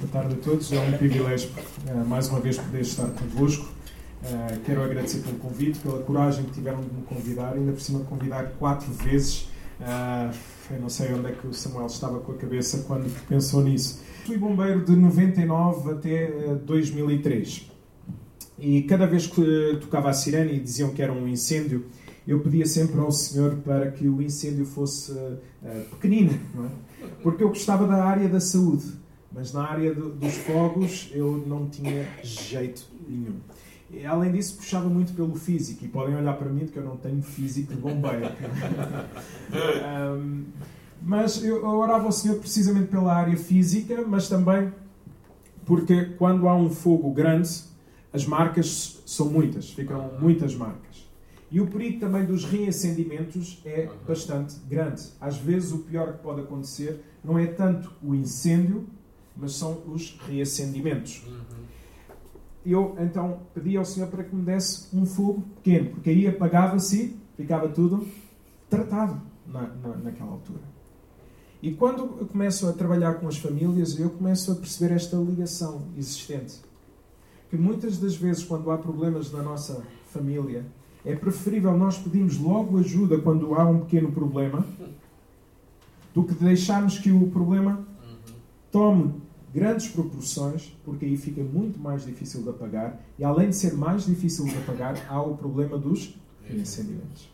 Boa tarde a todos. É um privilégio uh, mais uma vez poder estar convosco. Uh, quero agradecer pelo convite, pela coragem que tiveram de me convidar, ainda por cima convidar quatro vezes. Uh, eu não sei onde é que o Samuel estava com a cabeça quando pensou nisso. Fui bombeiro de 99 até 2003. E cada vez que tocava a sirene e diziam que era um incêndio, eu pedia sempre ao Senhor para que o incêndio fosse uh, pequenino, é? porque eu gostava da área da saúde, mas na área do, dos fogos eu não tinha jeito nenhum. E, além disso, puxava muito pelo físico, e podem olhar para mim, porque eu não tenho físico de bombeiro. um, mas eu orava ao Senhor precisamente pela área física, mas também porque quando há um fogo grande, as marcas são muitas, ficam muitas marcas. E o perigo também dos reacendimentos é bastante grande. Às vezes, o pior que pode acontecer não é tanto o incêndio, mas são os reacendimentos. Eu então pedi ao Senhor para que me desse um fogo pequeno, porque aí apagava-se ficava tudo tratado na, na, naquela altura. E quando eu começo a trabalhar com as famílias, eu começo a perceber esta ligação existente. Que muitas das vezes, quando há problemas na nossa família, é preferível nós pedirmos logo ajuda quando há um pequeno problema do que deixarmos que o problema tome grandes proporções, porque aí fica muito mais difícil de apagar. E além de ser mais difícil de apagar, há o problema dos incendiamentos.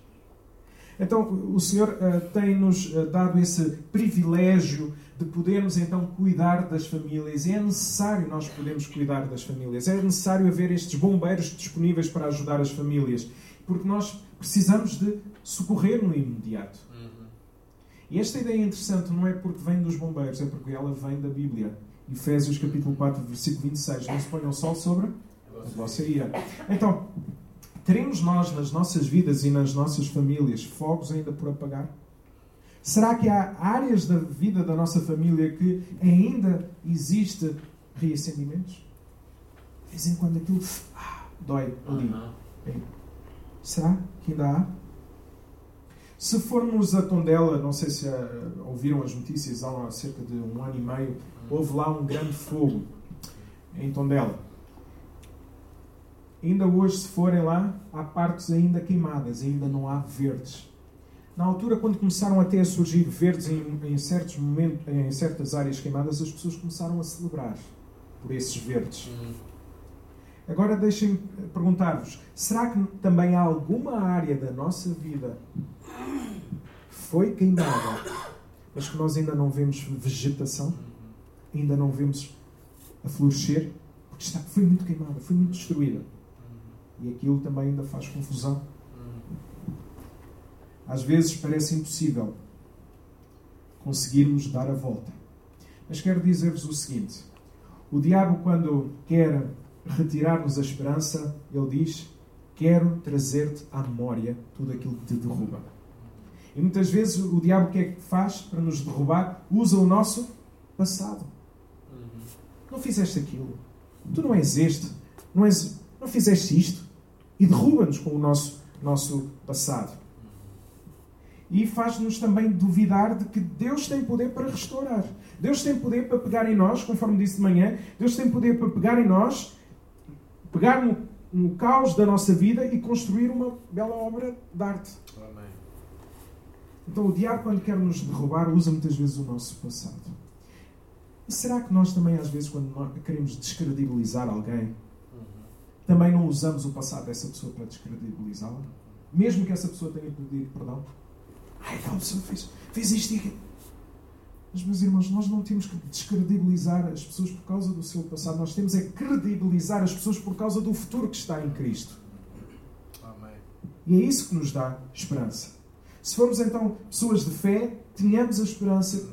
Então, o Senhor uh, tem-nos uh, dado esse privilégio de podermos então cuidar das famílias. É necessário nós podermos cuidar das famílias. É necessário haver estes bombeiros disponíveis para ajudar as famílias porque nós precisamos de socorrer no imediato. Uhum. E esta ideia é interessante não é porque vem dos bombeiros, é porque ela vem da Bíblia. Efésios capítulo 4, versículo 26. Não se ponham sol sobre a vossa ira. Então, teremos nós nas nossas vidas e nas nossas famílias fogos ainda por apagar? Será que há áreas da vida da nossa família que ainda existe reacendimentos? De vez em quando aquilo ah, dói ali. Será que ainda há? Se formos a Tondela, não sei se uh, ouviram as notícias há cerca de um ano e meio, houve lá um grande fogo em Tondela. Ainda hoje, se forem lá, há partes ainda queimadas, ainda não há verdes. Na altura, quando começaram até a surgir verdes em, em certos momentos, em certas áreas queimadas, as pessoas começaram a celebrar por esses verdes. Agora deixem-me perguntar-vos: será que também há alguma área da nossa vida foi queimada, mas que nós ainda não vemos vegetação? Ainda não vemos a florescer? Porque está, foi muito queimada, foi muito destruída. E aquilo também ainda faz confusão. Às vezes parece impossível conseguirmos dar a volta. Mas quero dizer-vos o seguinte: o diabo, quando quer retirar-nos a esperança, ele diz: Quero trazer-te à memória tudo aquilo que te derruba. E muitas vezes o diabo o que é que faz para nos derrubar? Usa o nosso passado. Não fizeste aquilo. Tu não és este. Não, és, não fizeste isto. E derruba-nos com o nosso, nosso passado. E faz-nos também duvidar de que Deus tem poder para restaurar. Deus tem poder para pegar em nós, conforme disse de manhã, Deus tem poder para pegar em nós pegar no, no caos da nossa vida e construir uma bela obra de arte. Amém. Então o diabo, quando quer nos derrubar, usa muitas vezes o nosso passado. E será que nós também, às vezes, quando queremos descredibilizar alguém, também não usamos o passado dessa pessoa para descredibilizá-la? Mesmo que essa pessoa tenha pedido perdão? Ai, aquela pessoa fez, fez isto e aquilo. Mas, meus irmãos, nós não temos que descredibilizar as pessoas por causa do seu passado, nós temos é credibilizar as pessoas por causa do futuro que está em Cristo. Amém. E é isso que nos dá esperança. Se formos então pessoas de fé, tenhamos a esperança,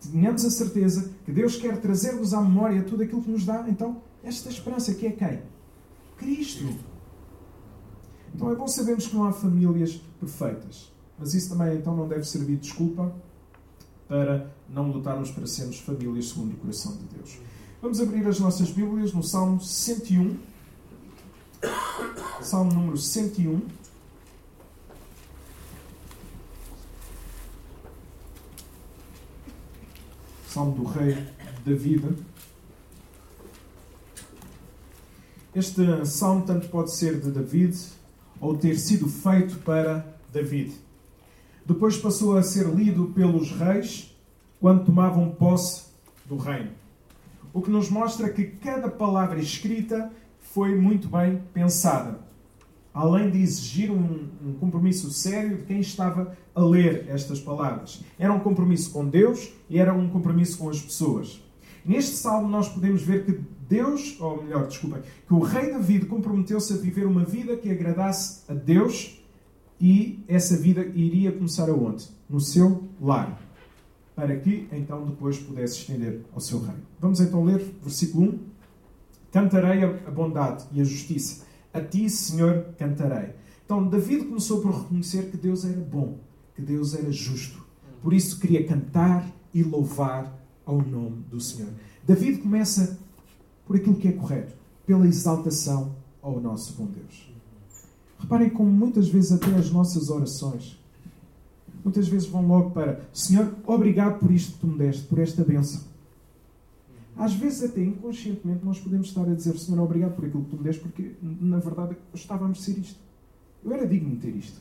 tenhamos a certeza que Deus quer trazer-nos à memória tudo aquilo que nos dá, então, esta esperança que é quem? Cristo. Então é bom sabermos que não há famílias perfeitas. Mas isso também então não deve servir de desculpa para não lutarmos para sermos famílias segundo o coração de Deus. Vamos abrir as nossas Bíblias no Salmo 101. Salmo número 101. Salmo do Rei David. Este salmo tanto pode ser de David ou ter sido feito para David. Depois passou a ser lido pelos reis quando tomavam posse do reino. O que nos mostra que cada palavra escrita foi muito bem pensada além de exigir um, um, compromisso sério de quem estava a ler estas palavras. Era um compromisso com Deus e era um compromisso com as pessoas. Neste salmo nós podemos ver que Deus, ou melhor, desculpem, que o rei David comprometeu-se a viver uma vida que agradasse a Deus e essa vida iria começar aonde? No seu lar. Para que então depois pudesse estender ao seu reino. Vamos então ler versículo 1. Cantarei a bondade e a justiça. A ti, Senhor, cantarei. Então, David começou por reconhecer que Deus era bom, que Deus era justo. Por isso queria cantar e louvar ao nome do Senhor. David começa por aquilo que é correto, pela exaltação ao nosso bom Deus. Reparem como muitas vezes até as nossas orações, muitas vezes vão logo para Senhor, obrigado por isto que tu me deste, por esta bênção. Às vezes, até inconscientemente, nós podemos estar a dizer Senhor, obrigado por aquilo que tu me deste, porque na verdade eu estava a merecer isto. Eu era digno de ter isto.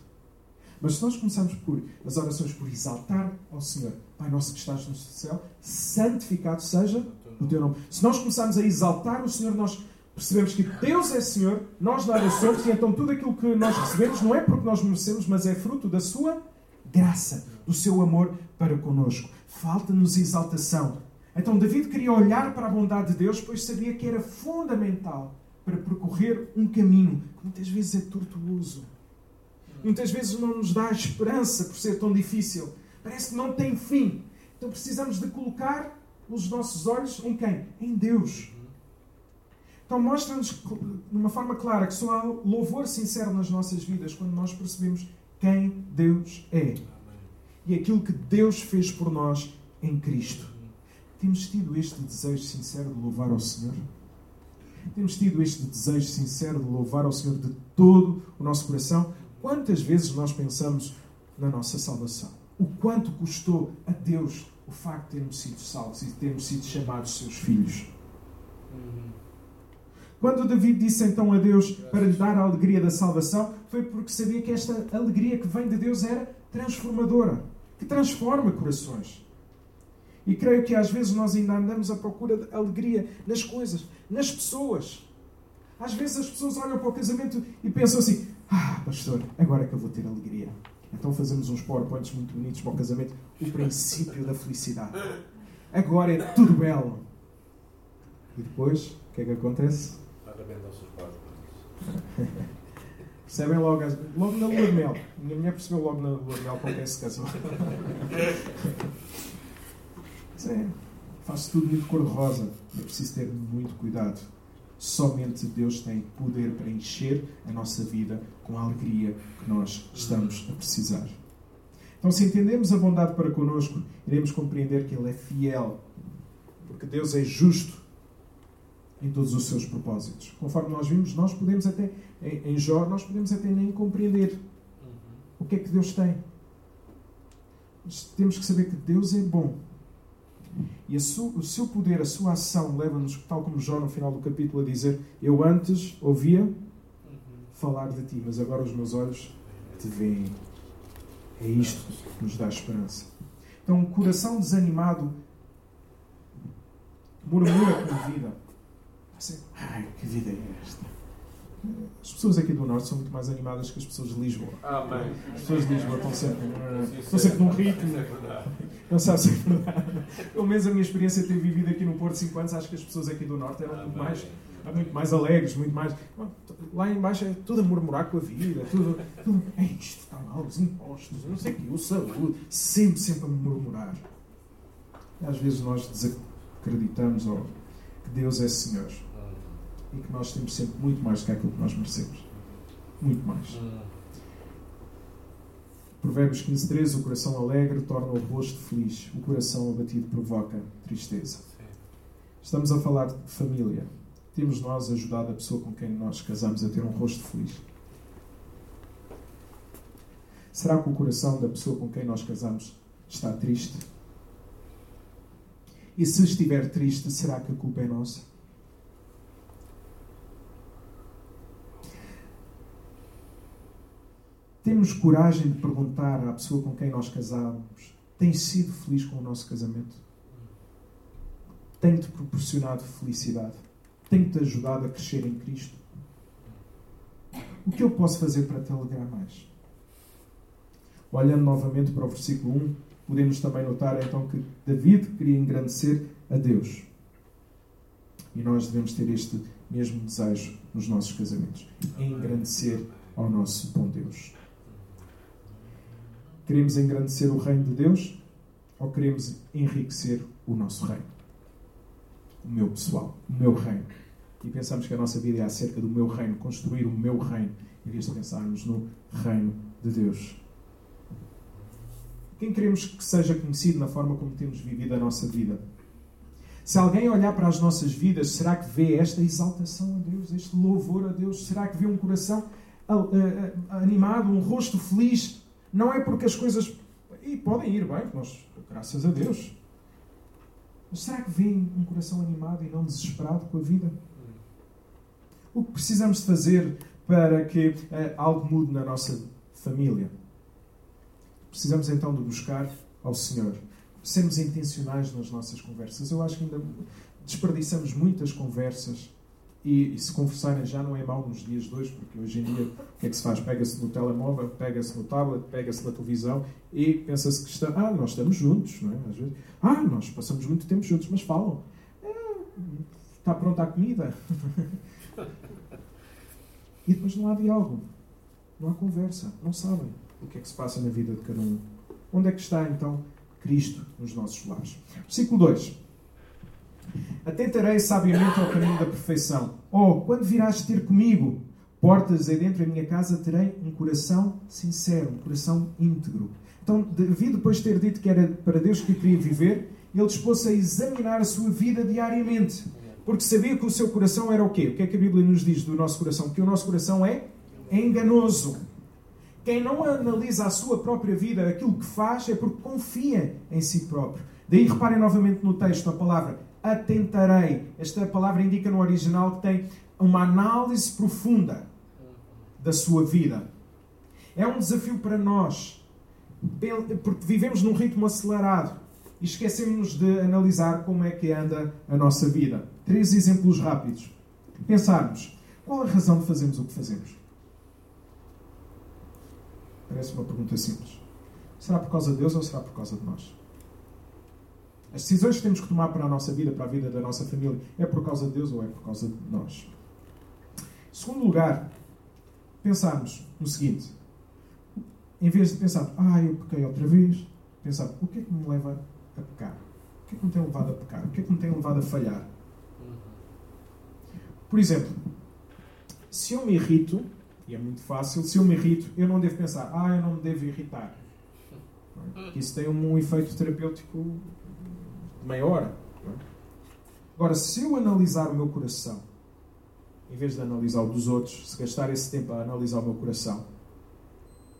Mas se nós começarmos por as orações por exaltar ao Senhor, Pai nosso que estás no céu, santificado seja o teu nome. Se nós começarmos a exaltar o Senhor, nós percebemos que Deus é Senhor, nós nada somos, e então tudo aquilo que nós recebemos não é porque nós merecemos, mas é fruto da sua graça, do seu amor para conosco. Falta-nos exaltação. Então David queria olhar para a bondade de Deus, pois sabia que era fundamental para percorrer um caminho que muitas vezes é tortuoso. Muitas vezes não nos dá esperança por ser tão difícil. Parece que não tem fim. Então precisamos de colocar os nossos olhos em quem? Em Deus. Então mostra-nos de uma forma clara que só há louvor sincero nas nossas vidas quando nós percebemos quem Deus é. E aquilo que Deus fez por nós em Cristo. Temos tido este desejo sincero de louvar ao Senhor? Temos tido este desejo sincero de louvar ao Senhor de todo o nosso coração? Quantas vezes nós pensamos na nossa salvação? O quanto custou a Deus o facto de termos sido salvos e de termos sido chamados seus filhos? Quando David disse então a Deus para lhe dar a alegria da salvação, foi porque sabia que esta alegria que vem de Deus era transformadora, que transforma corações. E creio que às vezes nós ainda andamos à procura de alegria nas coisas, nas pessoas. Às vezes as pessoas olham para o casamento e pensam assim: Ah, pastor, agora é que eu vou ter alegria. Então fazemos uns PowerPoints muito bonitos para o casamento. O princípio da felicidade. Agora é tudo belo. E depois, o que é que acontece? Percebem logo, logo na lua de mel. Minha mulher percebeu logo na lua de mel com quem se casou. É, faço tudo muito cor-de-rosa. É preciso ter muito cuidado. Somente Deus tem poder para encher a nossa vida com a alegria que nós estamos a precisar. Então, se entendemos a bondade para conosco, iremos compreender que Ele é fiel, porque Deus é justo em todos os seus propósitos. Conforme nós vimos, nós podemos até, em Jó, nós podemos até nem compreender o que é que Deus tem. Mas temos que saber que Deus é bom e o seu poder, a sua ação, leva-nos, tal como Jó no final do capítulo, a dizer: Eu antes ouvia falar de ti, mas agora os meus olhos te veem. É isto que nos dá esperança. Então, um coração desanimado murmura com vida. Assim, Ai, que vida é esta? As pessoas aqui do Norte são muito mais animadas que as pessoas de Lisboa. Amém. As pessoas de Lisboa estão sempre, estão sempre num ritmo. Não sabe se é verdade. Pelo menos a minha experiência de ter vivido aqui no Porto 5 anos, acho que as pessoas aqui do Norte eram muito mais, muito mais alegres, muito mais. Lá embaixo é tudo a murmurar com a vida, tudo. tudo é isto, está mal, os impostos, não sei o quê, o saúde, sempre, sempre a murmurar. Às vezes nós desacreditamos oh, que Deus é Senhor que nós temos sempre muito mais do que aquilo que nós merecemos. Muito mais. Provérbios 15, 13, o coração alegre torna o rosto feliz, o coração abatido provoca tristeza. Estamos a falar de família. Temos nós ajudado a pessoa com quem nós casamos a ter um rosto feliz? Será que o coração da pessoa com quem nós casamos está triste? E se estiver triste, será que a culpa é nossa? Temos coragem de perguntar à pessoa com quem nós casamos: tem sido feliz com o nosso casamento? Tem-te proporcionado felicidade? Tem-te ajudado a crescer em Cristo? O que eu posso fazer para te alegrar mais? Olhando novamente para o versículo 1, podemos também notar então que David queria engrandecer a Deus. E nós devemos ter este mesmo desejo nos nossos casamentos: engrandecer ao nosso bom Deus. Queremos engrandecer o reino de Deus ou queremos enriquecer o nosso reino? O meu pessoal, o meu reino. E pensamos que a nossa vida é acerca do meu reino, construir o meu reino, em vez de pensarmos no reino de Deus. Quem queremos que seja conhecido na forma como temos vivido a nossa vida? Se alguém olhar para as nossas vidas, será que vê esta exaltação a Deus, este louvor a Deus? Será que vê um coração animado, um rosto feliz? Não é porque as coisas e podem ir bem, nós, graças a Deus. Mas será que vê um coração animado e não desesperado com a vida? O que precisamos de fazer para que uh, algo mude na nossa família? Precisamos então de buscar ao Senhor. Sermos intencionais nas nossas conversas. Eu acho que ainda desperdiçamos muitas conversas e, e, se conversarem já não é mau nos dias de hoje, porque hoje em dia o que é que se faz? Pega-se no telemóvel, pega-se no tablet, pega-se na televisão e pensa-se que está, ah, nós estamos juntos, não é? Às vezes, ah, nós passamos muito tempo juntos, mas falam. Ah, está pronta a comida? e depois não há diálogo, não há conversa, não sabem o que é que se passa na vida de cada um. Onde é que está então Cristo nos nossos lares? Versículo 2. Atentarei sabiamente ao caminho da perfeição. Oh, quando virás ter comigo, portas aí dentro da minha casa, terei um coração sincero, um coração íntegro. Então, Davi, depois de ter dito que era para Deus que queria viver, ele dispôs-se a examinar a sua vida diariamente. Porque sabia que o seu coração era o quê? O que é que a Bíblia nos diz do nosso coração? Que o nosso coração é enganoso. Quem não analisa a sua própria vida, aquilo que faz, é porque confia em si próprio. Daí reparem novamente no texto a palavra atentarei. Esta palavra indica no original que tem uma análise profunda da sua vida. É um desafio para nós, porque vivemos num ritmo acelerado e esquecemos de analisar como é que anda a nossa vida. Três exemplos rápidos. Pensarmos, qual a razão de fazermos o que fazemos? Parece uma pergunta simples. Será por causa de Deus ou será por causa de nós? As decisões que temos que tomar para a nossa vida, para a vida da nossa família, é por causa de Deus ou é por causa de nós? Em segundo lugar, pensarmos no seguinte: em vez de pensar, ah, eu pequei outra vez, pensar, o que é que me leva a pecar? O que é que me tem levado a pecar? O que é que me tem levado a falhar? Por exemplo, se eu me irrito, e é muito fácil, se eu me irrito, eu não devo pensar, ah, eu não me devo irritar. Isso tem um efeito terapêutico meia hora. É? Agora, se eu analisar o meu coração, em vez de analisar o dos outros, se gastar esse tempo a analisar o meu coração,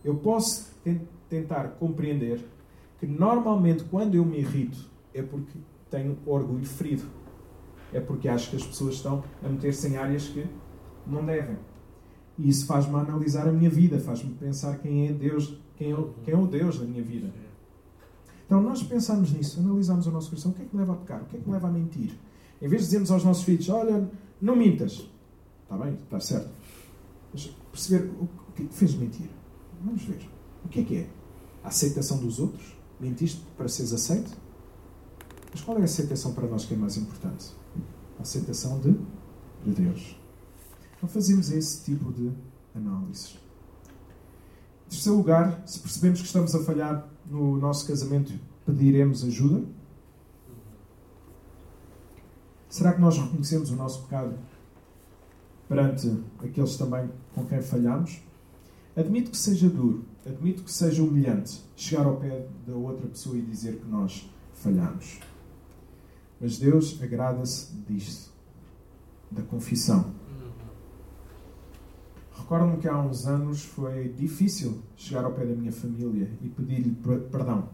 eu posso tentar compreender que normalmente quando eu me irrito é porque tenho orgulho ferido. É porque acho que as pessoas estão a meter-se em áreas que não devem. E isso faz-me analisar a minha vida, faz-me pensar quem é Deus, quem é, quem é o Deus da minha vida. Então, nós pensamos nisso, analisamos o nosso coração, o que é que leva a pecar? O que é que leva a mentir? Em vez de dizermos aos nossos filhos, olha, não mintas. Está bem, está certo. Mas perceber o que é fez mentir. Vamos ver. O que é que é? A aceitação dos outros? Mentiste para seres aceito? Mas qual é a aceitação para nós que é mais importante? A aceitação de, de Deus. Então fazemos esse tipo de análise. Terceiro lugar, se percebemos que estamos a falhar no nosso casamento, pediremos ajuda? Será que nós reconhecemos o nosso pecado perante aqueles também com quem falhamos? Admito que seja duro, admito que seja humilhante chegar ao pé da outra pessoa e dizer que nós falhamos. Mas Deus agrada-se disto, da confissão. Recordo-me que há uns anos foi difícil chegar ao pé da minha família e pedir-lhe perdão.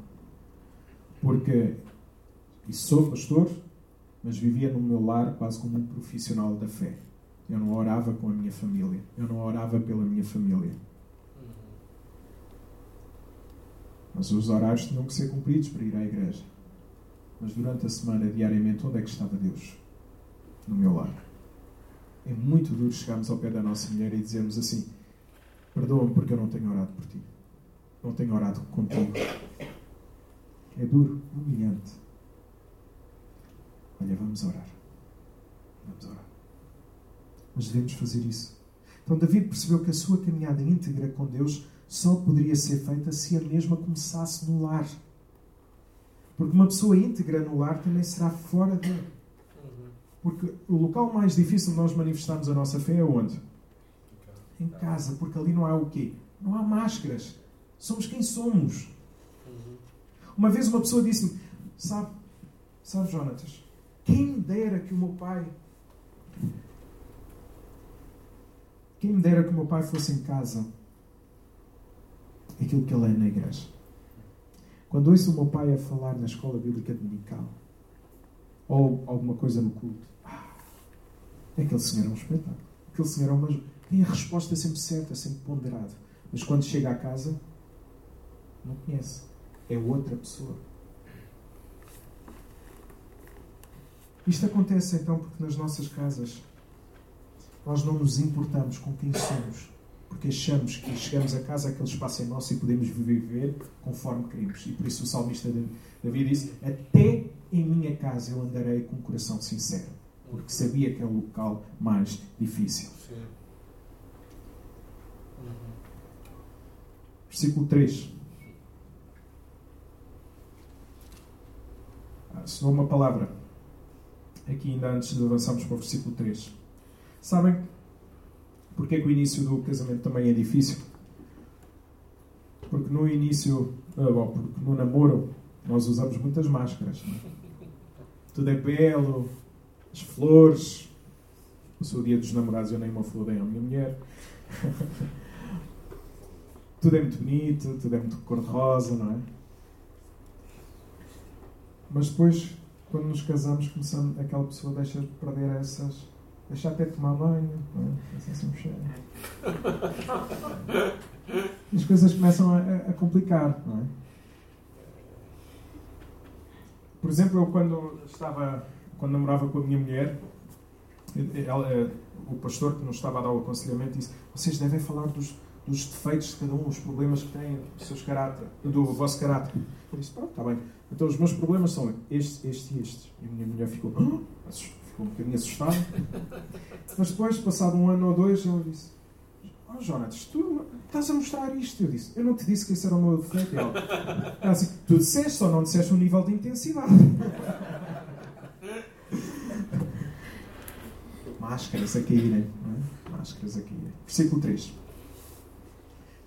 Porque sou pastor, mas vivia no meu lar quase como um profissional da fé. Eu não orava com a minha família. Eu não orava pela minha família. Mas os horários tinham que ser cumpridos para ir à igreja. Mas durante a semana, diariamente, onde é que estava Deus? No meu lar. É muito duro chegarmos ao pé da nossa mulher e dizermos assim: Perdoa-me porque eu não tenho orado por ti. Não tenho orado contigo. É duro, humilhante. Olha, vamos orar. Vamos orar. Mas devemos fazer isso. Então, David percebeu que a sua caminhada íntegra com Deus só poderia ser feita se a mesma começasse no lar. Porque uma pessoa íntegra no lar também será fora dele. Porque o local mais difícil de nós manifestarmos a nossa fé é onde? Em casa, porque ali não há o quê? Não há máscaras. Somos quem somos. Uma vez uma pessoa disse-me: Sabe, sabe, Jonatas, quem me dera que o meu pai. Quem me dera que o meu pai fosse em casa aquilo que ele é na igreja. Quando ouço o meu pai a falar na escola bíblica dominical ou alguma coisa no culto, ah, aquele senhor é um espetáculo. Aquele senhor é uma. tem a resposta sempre certa, sempre ponderada. Mas quando chega à casa, não conhece. É outra pessoa. Isto acontece então porque nas nossas casas nós não nos importamos com quem somos, porque achamos que chegamos a casa, aquele espaço é nosso e podemos viver conforme queremos. E por isso o salmista Davi disse: Até em minha casa eu andarei com o coração sincero, porque sabia que é o local mais difícil. Sim. Uhum. Versículo 3. Ah, não uma palavra, aqui ainda antes de avançarmos para o versículo 3. Sabem porque é que o início do casamento também é difícil? Porque no início, ah, bom, porque no namoro nós usamos muitas máscaras. É? Tudo é belo, as flores. O seu dia dos namorados eu nem uma flor dei à minha mulher. tudo é muito bonito, tudo é muito cor-de-rosa, não é? Mas depois, quando nos casamos, começamos, aquela pessoa deixa de perder essas deixar até tomar banho, é? assim, assim cheio. E as coisas começam a, a, complicar, não é? Por exemplo, eu quando estava, quando namorava com a minha mulher, ela, eh, o pastor que nos estava a dar o aconselhamento disse: vocês devem falar dos, dos defeitos de cada um, os problemas que têm, do, seus caráter, do vosso caráter. Eu disse: pronto, está bem. Então os meus problemas são estes, estes e estes. E a minha mulher ficou: ficou um bocadinho assustado. Mas depois, passado um ano ou dois, ele disse: Oh, Jonas, tu estás a mostrar isto. Eu disse: Eu não te disse que esse era o meu defeito. Ele, assim, tu disseste, só não disseste o nível de intensidade. Máscaras a caírem. É? Máscaras a caírem. Versículo 3.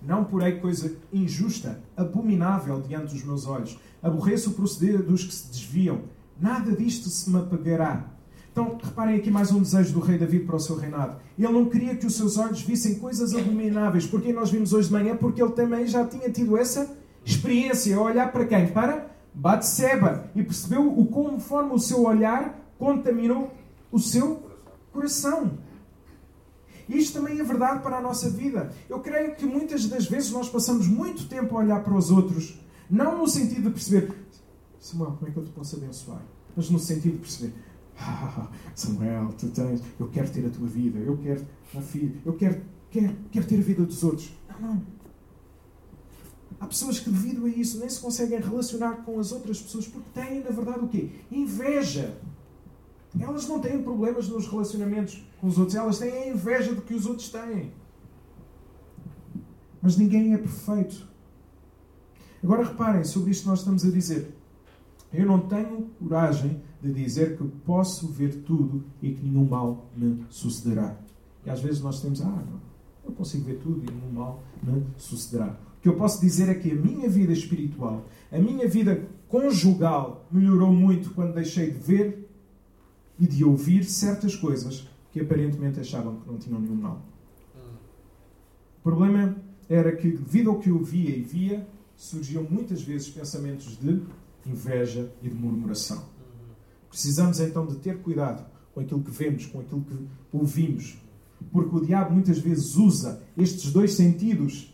Não porei coisa injusta, abominável diante dos meus olhos. Aborreço o proceder dos que se desviam. Nada disto se me apagará. Então, reparem aqui mais um desejo do rei David para o seu reinado. Ele não queria que os seus olhos vissem coisas abomináveis. Porque nós vimos hoje de manhã? Porque ele também já tinha tido essa experiência. A olhar para quem? Para Batseba. E percebeu o conforme o seu olhar contaminou o seu coração. Isto também é verdade para a nossa vida. Eu creio que muitas das vezes nós passamos muito tempo a olhar para os outros, não no sentido de perceber, Samuel, como é que eu te posso abençoar? Mas no sentido de perceber, ah, Samuel, tu tens, eu quero ter a tua vida, eu quero, a filha, eu quero, quero, quero ter a vida dos outros. Não, não. Há pessoas que, devido a isso, nem se conseguem relacionar com as outras pessoas porque têm, na verdade, o quê? Inveja. Elas não têm problemas nos relacionamentos com os outros, elas têm a inveja do que os outros têm. Mas ninguém é perfeito. Agora reparem sobre isto nós estamos a dizer. Eu não tenho coragem de dizer que posso ver tudo e que nenhum mal me sucederá. E às vezes nós temos, ah, não, eu consigo ver tudo e nenhum mal me sucederá. O que eu posso dizer é que a minha vida espiritual, a minha vida conjugal melhorou muito quando deixei de ver e de ouvir certas coisas que aparentemente achavam que não tinham nenhum mal. O problema era que, devido ao que eu via e via, surgiam muitas vezes pensamentos de inveja e de murmuração. Precisamos então de ter cuidado com aquilo que vemos, com aquilo que ouvimos, porque o diabo muitas vezes usa estes dois sentidos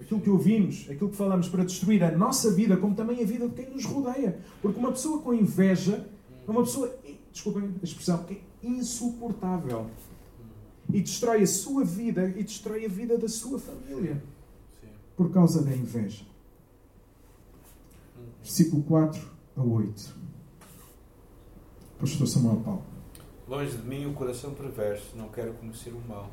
aquilo que ouvimos, aquilo que falamos para destruir a nossa vida, como também a vida de quem nos rodeia. Porque uma pessoa com inveja é uma pessoa, desculpem a expressão, é insuportável. E destrói a sua vida e destrói a vida da sua família. Por causa da inveja. Versículo 4 a 8. Pastor Samuel Paulo. Longe de mim o coração perverso, não quero conhecer o mal.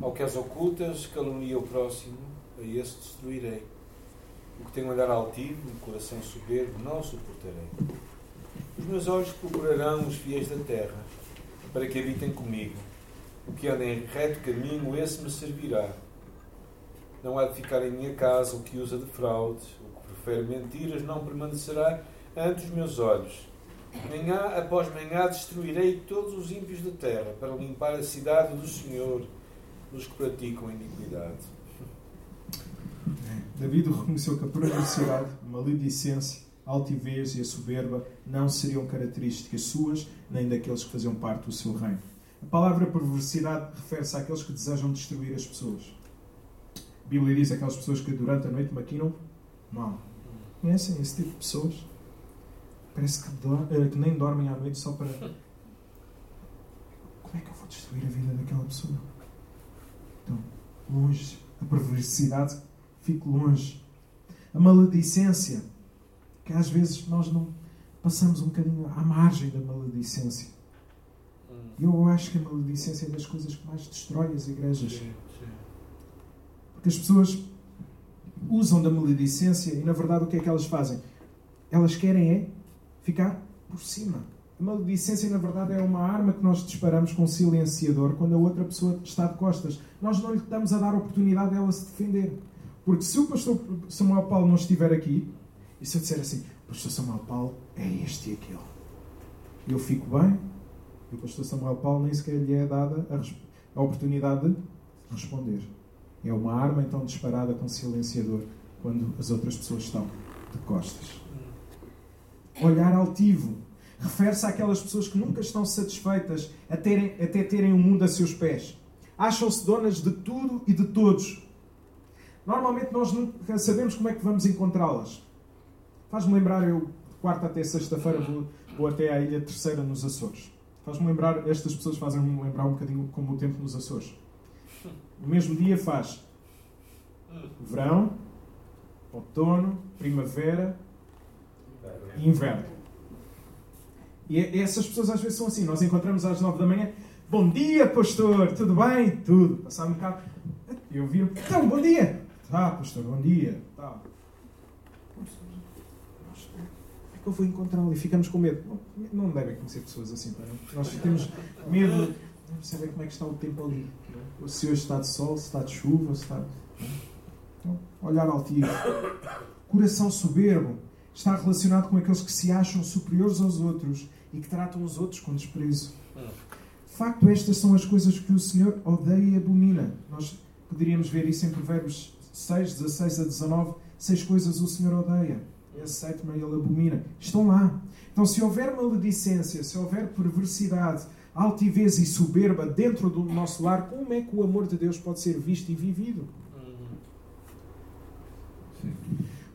Ao que as ocultas calunia o próximo, a esse destruirei. O que tem um olhar altivo, um coração soberbo, não suportarei. Os meus olhos procurarão os fiéis da terra, para que habitem comigo. O que anda em reto caminho, esse me servirá. Não há de ficar em minha casa o que usa de fraude, o que prefere mentiras, não permanecerá ante os meus olhos. Manhã após manhã destruirei todos os ímpios da terra, para limpar a cidade do Senhor dos que praticam iniquidade. David reconheceu que a perversidade, a maledicência, a altivez e a soberba não seriam características suas nem daqueles que faziam parte do seu reino. A palavra perversidade refere-se àqueles que desejam destruir as pessoas. A Bíblia diz aquelas pessoas que durante a noite maquinam mal. Conhecem esse tipo de pessoas? Parece que, do, eh, que nem dormem à noite só para. Como é que eu vou destruir a vida daquela pessoa? Então, longe. A perversidade, fique longe. A maledicência, que às vezes nós não passamos um bocadinho à margem da maledicência. Eu acho que a maledicência é das coisas que mais destrói as igrejas. Porque as pessoas usam da maledicência e, na verdade, o que é que elas fazem? Elas querem é ficar por cima. A maledicência, na verdade, é uma arma que nós disparamos com um silenciador quando a outra pessoa está de costas. Nós não lhe estamos a dar a oportunidade dela se defender. Porque se o pastor Samuel Paulo não estiver aqui, e se eu disser assim, pastor Samuel Paulo é este e aquele, eu fico bem, e o pastor Samuel Paulo nem sequer lhe é dada a, a oportunidade de responder. É uma arma então disparada com silenciador quando as outras pessoas estão de costas. Olhar altivo refere-se àquelas pessoas que nunca estão satisfeitas a terem, até terem o mundo a seus pés. Acham-se donas de tudo e de todos. Normalmente nós nunca sabemos como é que vamos encontrá-las. Faz-me lembrar, eu, quarta até sexta-feira, vou, vou até à Ilha Terceira, nos Açores. Faz-me lembrar, estas pessoas fazem-me lembrar um bocadinho como o tempo nos Açores. O mesmo dia faz verão, outono, primavera e. E essas pessoas às vezes são assim. Nós encontramos às nove da manhã. Bom dia, pastor. Tudo bem? Tudo. Passar um bocado. Eu vi. Então, bom dia. Tá, pastor. Bom dia. Tá. É que eu vou encontrá-lo e ficamos com medo. Não, devem conhecer pessoas assim, não? Nós temos medo de saber como é que está o tempo ali. Não? Se hoje está de sol, se está de chuva, se está. Então, olhar altivo. Coração soberbo está relacionado com aqueles que se acham superiores aos outros e que tratam os outros com desprezo. De facto, estas são as coisas que o Senhor odeia e abomina. Nós poderíamos ver isso em Provérbios 6, 16 a 19. Seis coisas o Senhor odeia. E a sétima ele abomina. Estão lá. Então, se houver maledicência, se houver perversidade, altivez e soberba dentro do nosso lar, como é que o amor de Deus pode ser visto e vivido? Sim.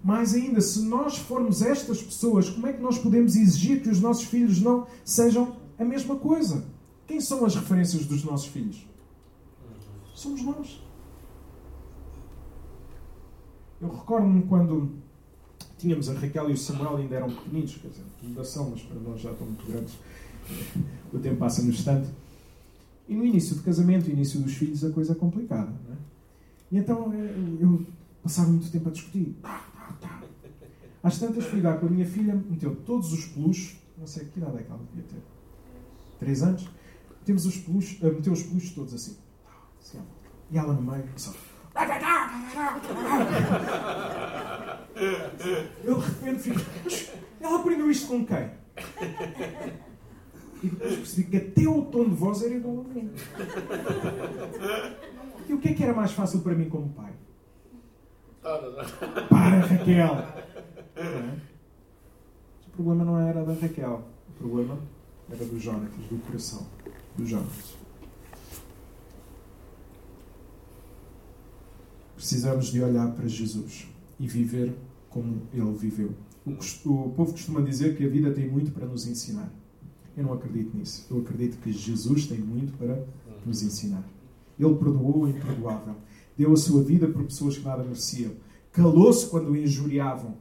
Mais ainda, se nós formos estas pessoas, como é que nós podemos exigir que os nossos filhos não sejam a mesma coisa? Quem são as referências dos nossos filhos? Somos nós. Eu recordo-me quando tínhamos a Raquel e o Samuel ainda eram pequeninos, quer dizer, ainda são, mas para nós já estão muito grandes. O tempo passa no instante. E no início do casamento, início dos filhos, a coisa é complicada. Não é? E então eu passava muito tempo a discutir. Às tantas fui dar com a minha filha, meteu todos os peluches, não sei que idade é que ela devia ter, três anos, temos os peluches, uh, meteu os peluches todos assim. assim e ela no meio, só. Eu de repente fico. Ela aprendeu isto com quem? E depois percebi que até o tom de voz era igual a mim. E o que é que era mais fácil para mim como pai? Para, Raquel! É? O problema não era da Raquel, o problema era do Jonatas, do coração do Jonatas. Precisamos de olhar para Jesus e viver como ele viveu. O, povo costuma dizer que a vida tem muito para nos ensinar. Eu não acredito nisso. Eu acredito que Jesus tem muito para nos ensinar. Ele perdoou o imperdoável. Deu a sua vida por pessoas que nada mereciam. Calou-se quando o injuriavam.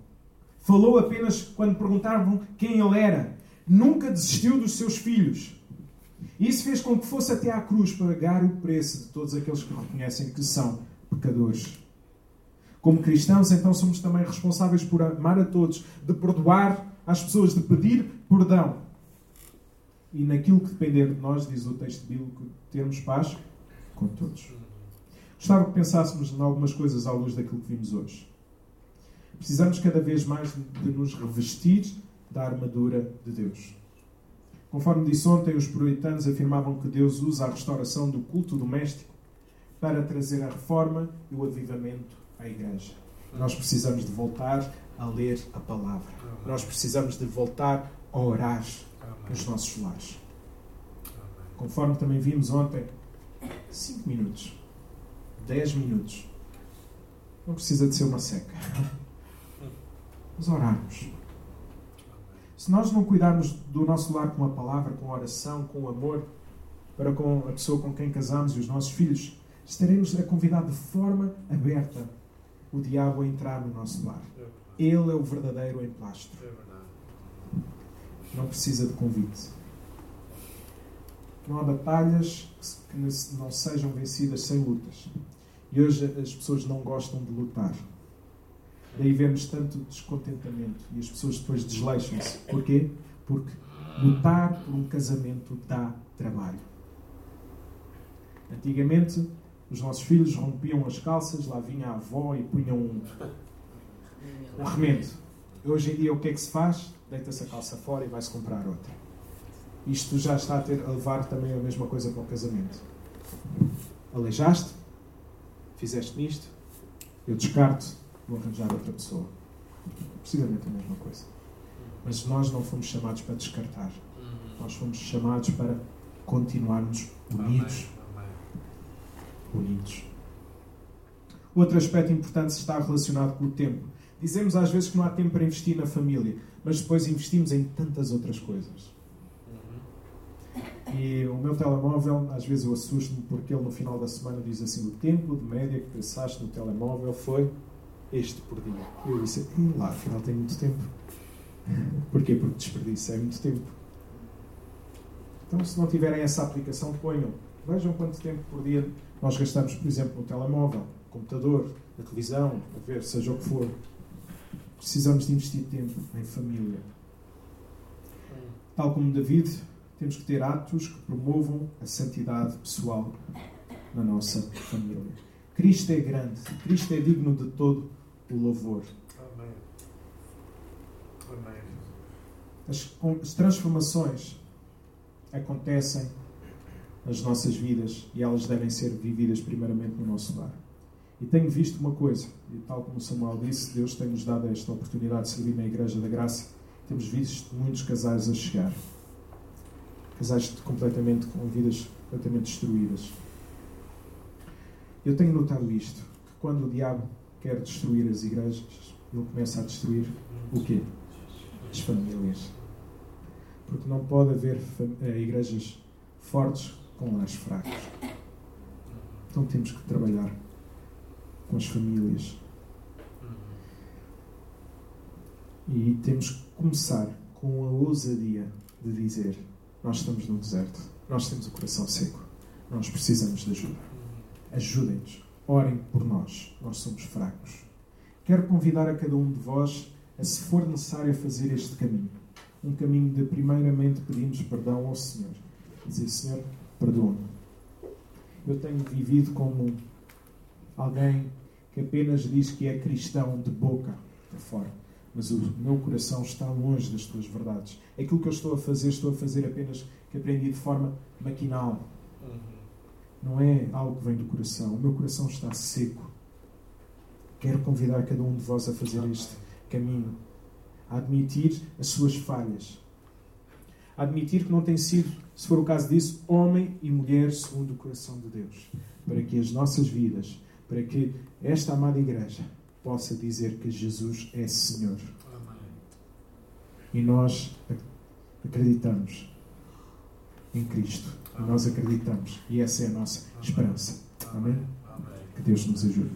Falou apenas quando perguntavam quem ele era. Nunca desistiu dos seus filhos. Isso fez com que fosse até à cruz pagar o preço de todos aqueles que reconhecem que são pecadores. Como cristãos, então, somos também responsáveis por amar a todos, de perdoar às pessoas, de pedir perdão. E naquilo que depender de nós, diz o texto bíblico, termos paz com todos. Gostava que pensássemos em algumas coisas à luz daquilo que vimos hoje. Precisamos cada vez mais de nos revestir da armadura de Deus. Conforme disse ontem, os puritanos afirmavam que Deus usa a restauração do culto doméstico para trazer a reforma e o avivamento à igreja. Nós precisamos de voltar a ler a palavra. Nós precisamos de voltar a orar nos nossos lares. Conforme também vimos ontem, 5 minutos, 10 minutos. Não precisa de ser uma seca. Mas orarmos. Se nós não cuidarmos do nosso lar com a palavra, com a oração, com o amor, para com a pessoa com quem casamos e os nossos filhos, estaremos a convidar de forma aberta o diabo a entrar no nosso lar. Ele é o verdadeiro emplastro. Não precisa de convite. Não há batalhas que não sejam vencidas sem lutas. E hoje as pessoas não gostam de lutar. Daí vemos tanto descontentamento e as pessoas depois desleixam-se. Porquê? Porque lutar por um casamento dá trabalho. Antigamente, os nossos filhos rompiam as calças, lá vinha a avó e punham um, um remendo. Hoje em dia, o que é que se faz? Deita-se a calça fora e vai-se comprar outra. Isto já está a, ter, a levar também a mesma coisa para o casamento. Aleijaste? Fizeste nisto? Eu descarto vou arranjar outra pessoa. Precisamente a mesma coisa. Mas nós não fomos chamados para descartar. Uhum. Nós fomos chamados para continuarmos unidos. Unidos. Outro aspecto importante está relacionado com o tempo. Dizemos às vezes que não há tempo para investir na família, mas depois investimos em tantas outras coisas. Uhum. E o meu telemóvel, às vezes eu assusto-me porque ele no final da semana diz assim: o tempo de média que passaste no telemóvel foi este por dia. Eu disse, hum, lá, afinal tem muito tempo. Porquê? Porque desperdício é muito tempo. Então, se não tiverem essa aplicação, ponham. Vejam quanto tempo por dia nós gastamos, por exemplo, no telemóvel, no computador, na televisão, a ver, seja o que for. Precisamos de investir tempo em família. Tal como David, temos que ter atos que promovam a santidade pessoal na nossa família. Cristo é grande, Cristo é digno de todo o louvor. Amém. Amém. As, as transformações acontecem nas nossas vidas e elas devem ser vividas primeiramente no nosso lar. E tenho visto uma coisa, e tal como Samuel disse, Deus tem-nos dado esta oportunidade de servir na Igreja da Graça. Temos visto muitos casais a chegar. Casais completamente com vidas completamente destruídas. Eu tenho notado isto, que quando o diabo quer destruir as igrejas, ele começa a destruir o quê? As famílias. Porque não pode haver eh, igrejas fortes com lares fracos. Então temos que trabalhar com as famílias. E temos que começar com a ousadia de dizer: Nós estamos no deserto, nós temos o coração seco, nós precisamos de ajuda. Ajudem-nos. Orem por nós, nós somos fracos. Quero convidar a cada um de vós a, se for necessário, fazer este caminho. Um caminho de, primeiramente, pedirmos perdão ao Senhor. Dizer, Senhor, perdoa-me. Eu tenho vivido como alguém que apenas diz que é cristão de boca para fora, mas o meu coração está longe das tuas verdades. Aquilo que eu estou a fazer, estou a fazer apenas que aprendi de forma maquinal. Uhum não é algo que vem do coração. O meu coração está seco. Quero convidar cada um de vós a fazer este caminho, a admitir as suas falhas, a admitir que não tem sido, se for o caso disso, homem e mulher segundo o coração de Deus, para que as nossas vidas para que esta amada igreja possa dizer que Jesus é Senhor. E nós acreditamos em Cristo. Nós acreditamos. E essa é a nossa esperança. Amém? Que Deus nos ajude.